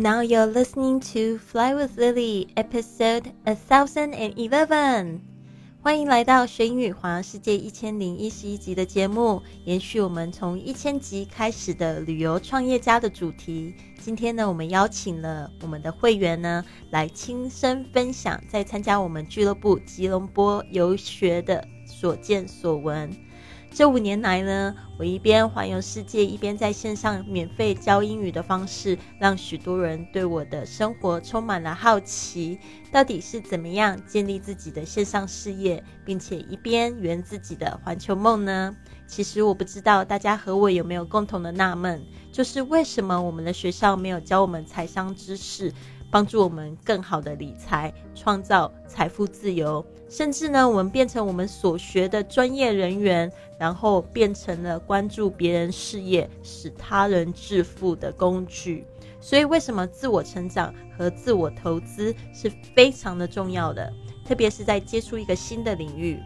Now you're listening to Fly with Lily, episode a thousand and eleven. 欢迎来到学英语环游世界一千零一十一集的节目，延续我们从一千集开始的旅游创业家的主题。今天呢，我们邀请了我们的会员呢，来亲身分享在参加我们俱乐部吉隆坡游学的所见所闻。这五年来呢，我一边环游世界，一边在线上免费教英语的方式，让许多人对我的生活充满了好奇。到底是怎么样建立自己的线上事业，并且一边圆自己的环球梦呢？其实我不知道大家和我有没有共同的纳闷，就是为什么我们的学校没有教我们财商知识？帮助我们更好的理财，创造财富自由，甚至呢，我们变成我们所学的专业人员，然后变成了关注别人事业、使他人致富的工具。所以，为什么自我成长和自我投资是非常的重要的？特别是在接触一个新的领域，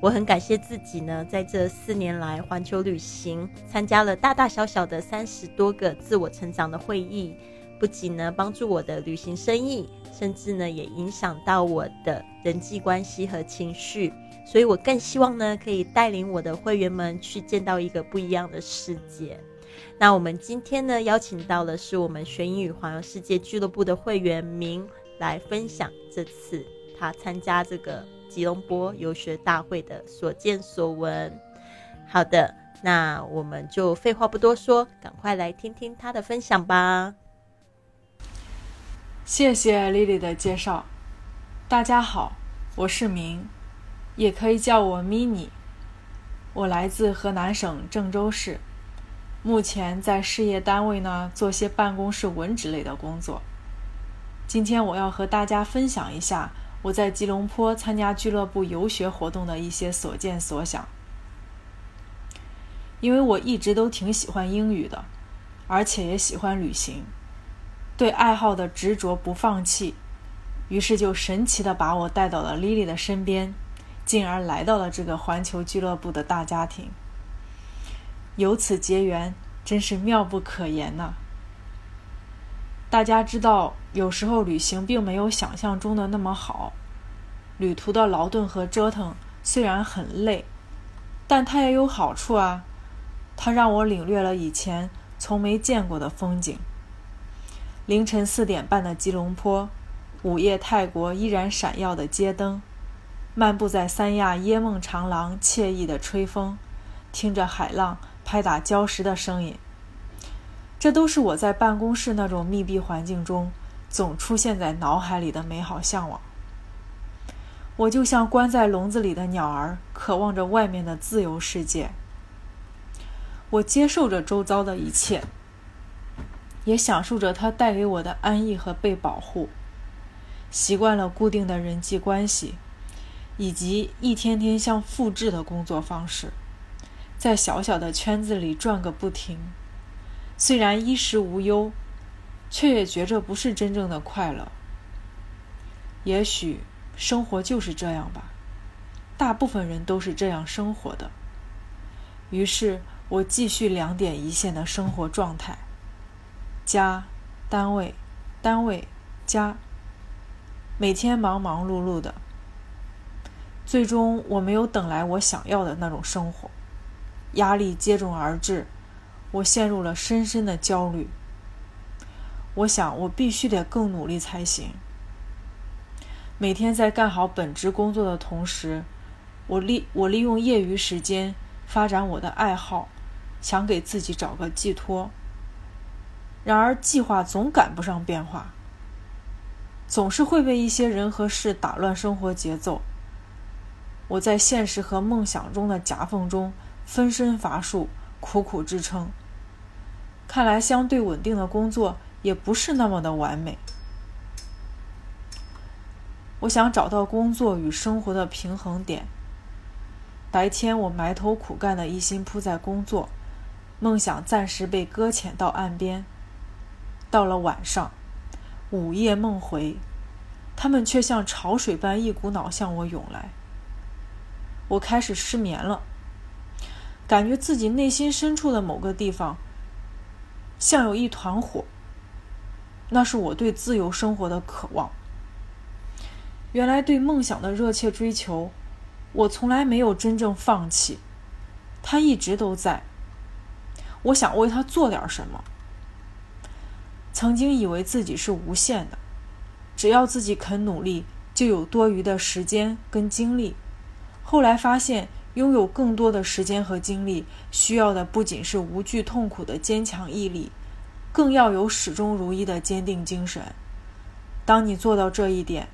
我很感谢自己呢，在这四年来环球旅行，参加了大大小小的三十多个自我成长的会议。不仅呢帮助我的旅行生意，甚至呢也影响到我的人际关系和情绪，所以我更希望呢可以带领我的会员们去见到一个不一样的世界。那我们今天呢邀请到的是我们学英语环游世界俱乐部的会员明来分享这次他参加这个吉隆坡游学大会的所见所闻。好的，那我们就废话不多说，赶快来听听他的分享吧。谢谢 Lily 的介绍。大家好，我是明，也可以叫我 Mini。我来自河南省郑州市，目前在事业单位呢做些办公室文职类的工作。今天我要和大家分享一下我在吉隆坡参加俱乐部游学活动的一些所见所想。因为我一直都挺喜欢英语的，而且也喜欢旅行。对爱好的执着不放弃，于是就神奇的把我带到了 Lily 的身边，进而来到了这个环球俱乐部的大家庭。由此结缘，真是妙不可言呐！大家知道，有时候旅行并没有想象中的那么好，旅途的劳顿和折腾虽然很累，但它也有好处啊！它让我领略了以前从没见过的风景。凌晨四点半的吉隆坡，午夜泰国依然闪耀的街灯，漫步在三亚椰梦长廊，惬意的吹风，听着海浪拍打礁石的声音，这都是我在办公室那种密闭环境中总出现在脑海里的美好向往。我就像关在笼子里的鸟儿，渴望着外面的自由世界。我接受着周遭的一切。也享受着它带给我的安逸和被保护，习惯了固定的人际关系，以及一天天像复制的工作方式，在小小的圈子里转个不停。虽然衣食无忧，却也觉着不是真正的快乐。也许生活就是这样吧，大部分人都是这样生活的。于是我继续两点一线的生活状态。家，单位，单位，家。每天忙忙碌碌的，最终我没有等来我想要的那种生活，压力接踵而至，我陷入了深深的焦虑。我想，我必须得更努力才行。每天在干好本职工作的同时，我利我利用业余时间发展我的爱好，想给自己找个寄托。然而，计划总赶不上变化，总是会被一些人和事打乱生活节奏。我在现实和梦想中的夹缝中分身乏术，苦苦支撑。看来，相对稳定的工作也不是那么的完美。我想找到工作与生活的平衡点。白天，我埋头苦干的一心扑在工作，梦想暂时被搁浅到岸边。到了晚上，午夜梦回，他们却像潮水般一股脑向我涌来。我开始失眠了，感觉自己内心深处的某个地方，像有一团火，那是我对自由生活的渴望。原来对梦想的热切追求，我从来没有真正放弃，它一直都在。我想为它做点什么。曾经以为自己是无限的，只要自己肯努力，就有多余的时间跟精力。后来发现，拥有更多的时间和精力，需要的不仅是无惧痛苦的坚强毅力，更要有始终如一的坚定精神。当你做到这一点，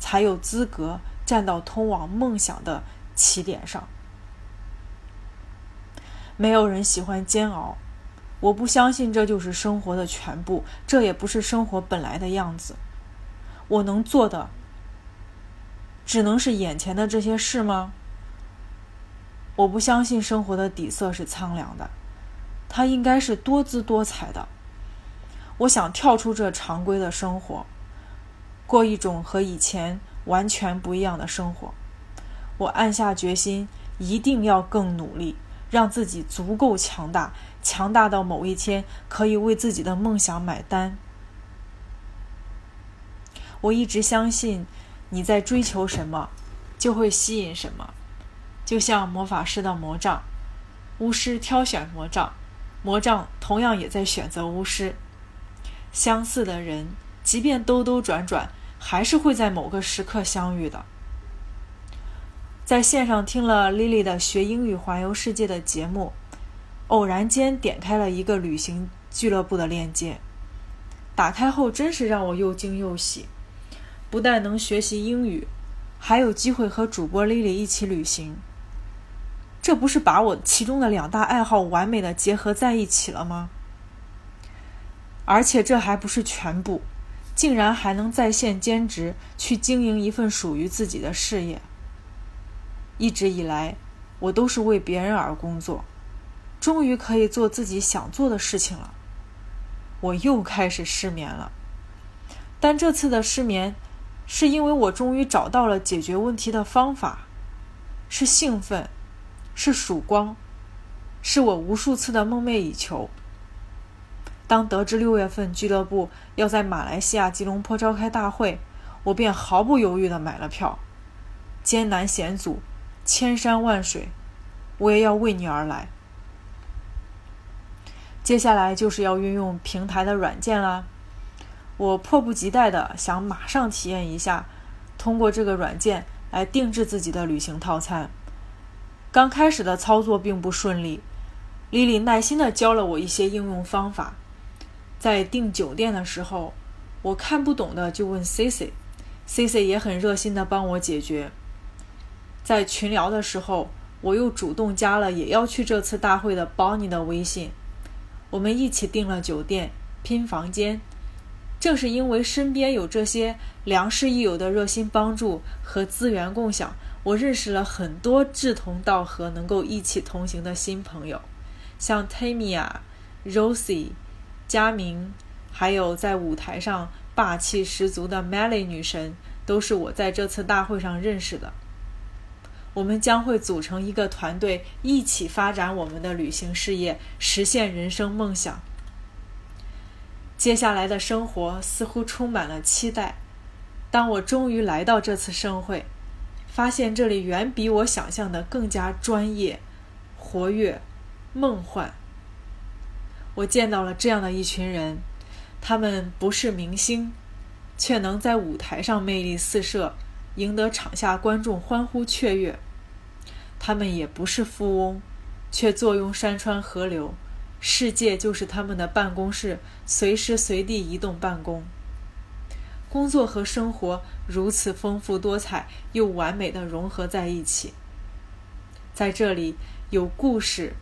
才有资格站到通往梦想的起点上。没有人喜欢煎熬。我不相信这就是生活的全部，这也不是生活本来的样子。我能做的，只能是眼前的这些事吗？我不相信生活的底色是苍凉的，它应该是多姿多彩的。我想跳出这常规的生活，过一种和以前完全不一样的生活。我暗下决心，一定要更努力。让自己足够强大，强大到某一天可以为自己的梦想买单。我一直相信，你在追求什么，就会吸引什么。就像魔法师的魔杖，巫师挑选魔杖，魔杖同样也在选择巫师。相似的人，即便兜兜转转，还是会在某个时刻相遇的。在线上听了 Lily 的学英语环游世界的节目，偶然间点开了一个旅行俱乐部的链接，打开后真是让我又惊又喜。不但能学习英语，还有机会和主播 Lily 一起旅行，这不是把我其中的两大爱好完美的结合在一起了吗？而且这还不是全部，竟然还能在线兼职去经营一份属于自己的事业。一直以来，我都是为别人而工作，终于可以做自己想做的事情了。我又开始失眠了，但这次的失眠，是因为我终于找到了解决问题的方法，是兴奋，是曙光，是我无数次的梦寐以求。当得知六月份俱乐部要在马来西亚吉隆坡召开大会，我便毫不犹豫地买了票，艰难险阻。千山万水，我也要为你而来。接下来就是要运用平台的软件啦，我迫不及待的想马上体验一下，通过这个软件来定制自己的旅行套餐。刚开始的操作并不顺利，丽丽耐心的教了我一些应用方法。在订酒店的时候，我看不懂的就问 Cici，Cici 也很热心的帮我解决。在群聊的时候，我又主动加了也要去这次大会的 Bonnie 的微信，我们一起订了酒店、拼房间。正是因为身边有这些良师益友的热心帮助和资源共享，我认识了很多志同道合、能够一起同行的新朋友，像 Tamia、Rosie、佳明，还有在舞台上霸气十足的 Melly 女神，都是我在这次大会上认识的。我们将会组成一个团队，一起发展我们的旅行事业，实现人生梦想。接下来的生活似乎充满了期待。当我终于来到这次盛会，发现这里远比我想象的更加专业、活跃、梦幻。我见到了这样的一群人，他们不是明星，却能在舞台上魅力四射。赢得场下观众欢呼雀跃，他们也不是富翁，却坐拥山川河流，世界就是他们的办公室，随时随地移动办公。工作和生活如此丰富多彩，又完美的融合在一起。在这里，有故事，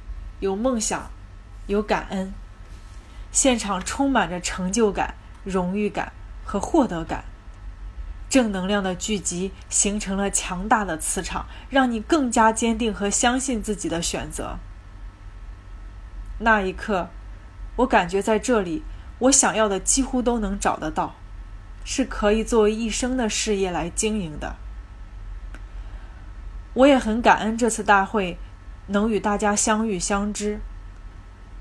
有梦想，有感恩，现场充满着成就感、荣誉感和获得感。正能量的聚集形成了强大的磁场，让你更加坚定和相信自己的选择。那一刻，我感觉在这里，我想要的几乎都能找得到，是可以作为一生的事业来经营的。我也很感恩这次大会能与大家相遇相知。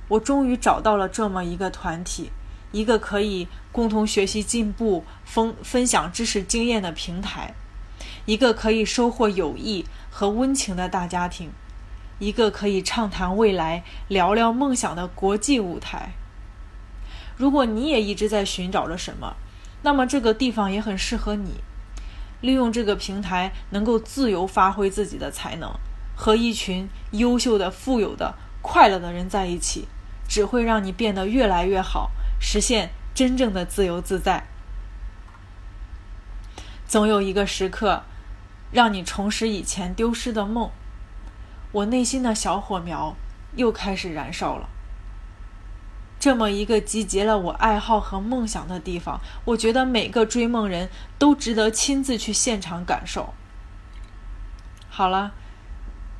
我终于找到了这么一个团体，一个可以共同学习进步、分分享知识经验的平台，一个可以收获友谊和温情的大家庭，一个可以畅谈未来、聊聊梦想的国际舞台。如果你也一直在寻找着什么，那么这个地方也很适合你。利用这个平台，能够自由发挥自己的才能，和一群优秀的、富有的、快乐的人在一起，只会让你变得越来越好，实现真正的自由自在。总有一个时刻，让你重拾以前丢失的梦。我内心的小火苗又开始燃烧了。这么一个集结了我爱好和梦想的地方，我觉得每个追梦人都值得亲自去现场感受。好了，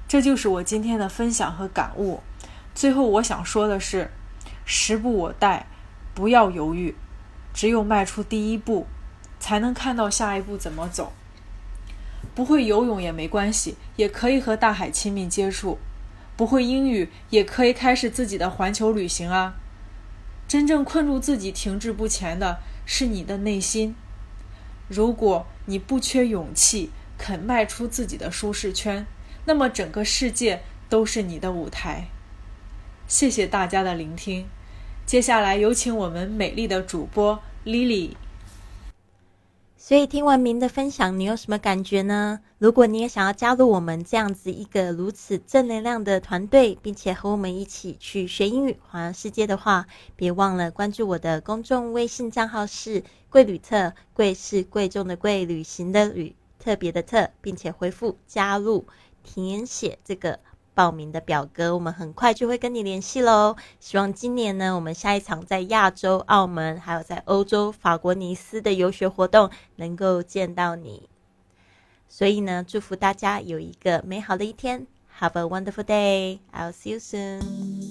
这就是我今天的分享和感悟。最后，我想说的是：时不我待，不要犹豫，只有迈出第一步，才能看到下一步怎么走。不会游泳也没关系，也可以和大海亲密接触；不会英语，也可以开始自己的环球旅行啊。真正困住自己停滞不前的是你的内心。如果你不缺勇气，肯迈出自己的舒适圈，那么整个世界都是你的舞台。谢谢大家的聆听，接下来有请我们美丽的主播 Lily。所以听完明的分享，你有什么感觉呢？如果你也想要加入我们这样子一个如此正能量的团队，并且和我们一起去学英语环游世界的话，别忘了关注我的公众微信账号是“贵旅特”，贵是贵重的贵，旅行的旅，特别的特，并且回复加入，填写这个。报名的表格，我们很快就会跟你联系喽。希望今年呢，我们下一场在亚洲、澳门，还有在欧洲法国尼斯的游学活动能够见到你。所以呢，祝福大家有一个美好的一天。Have a wonderful day. I'll see you soon.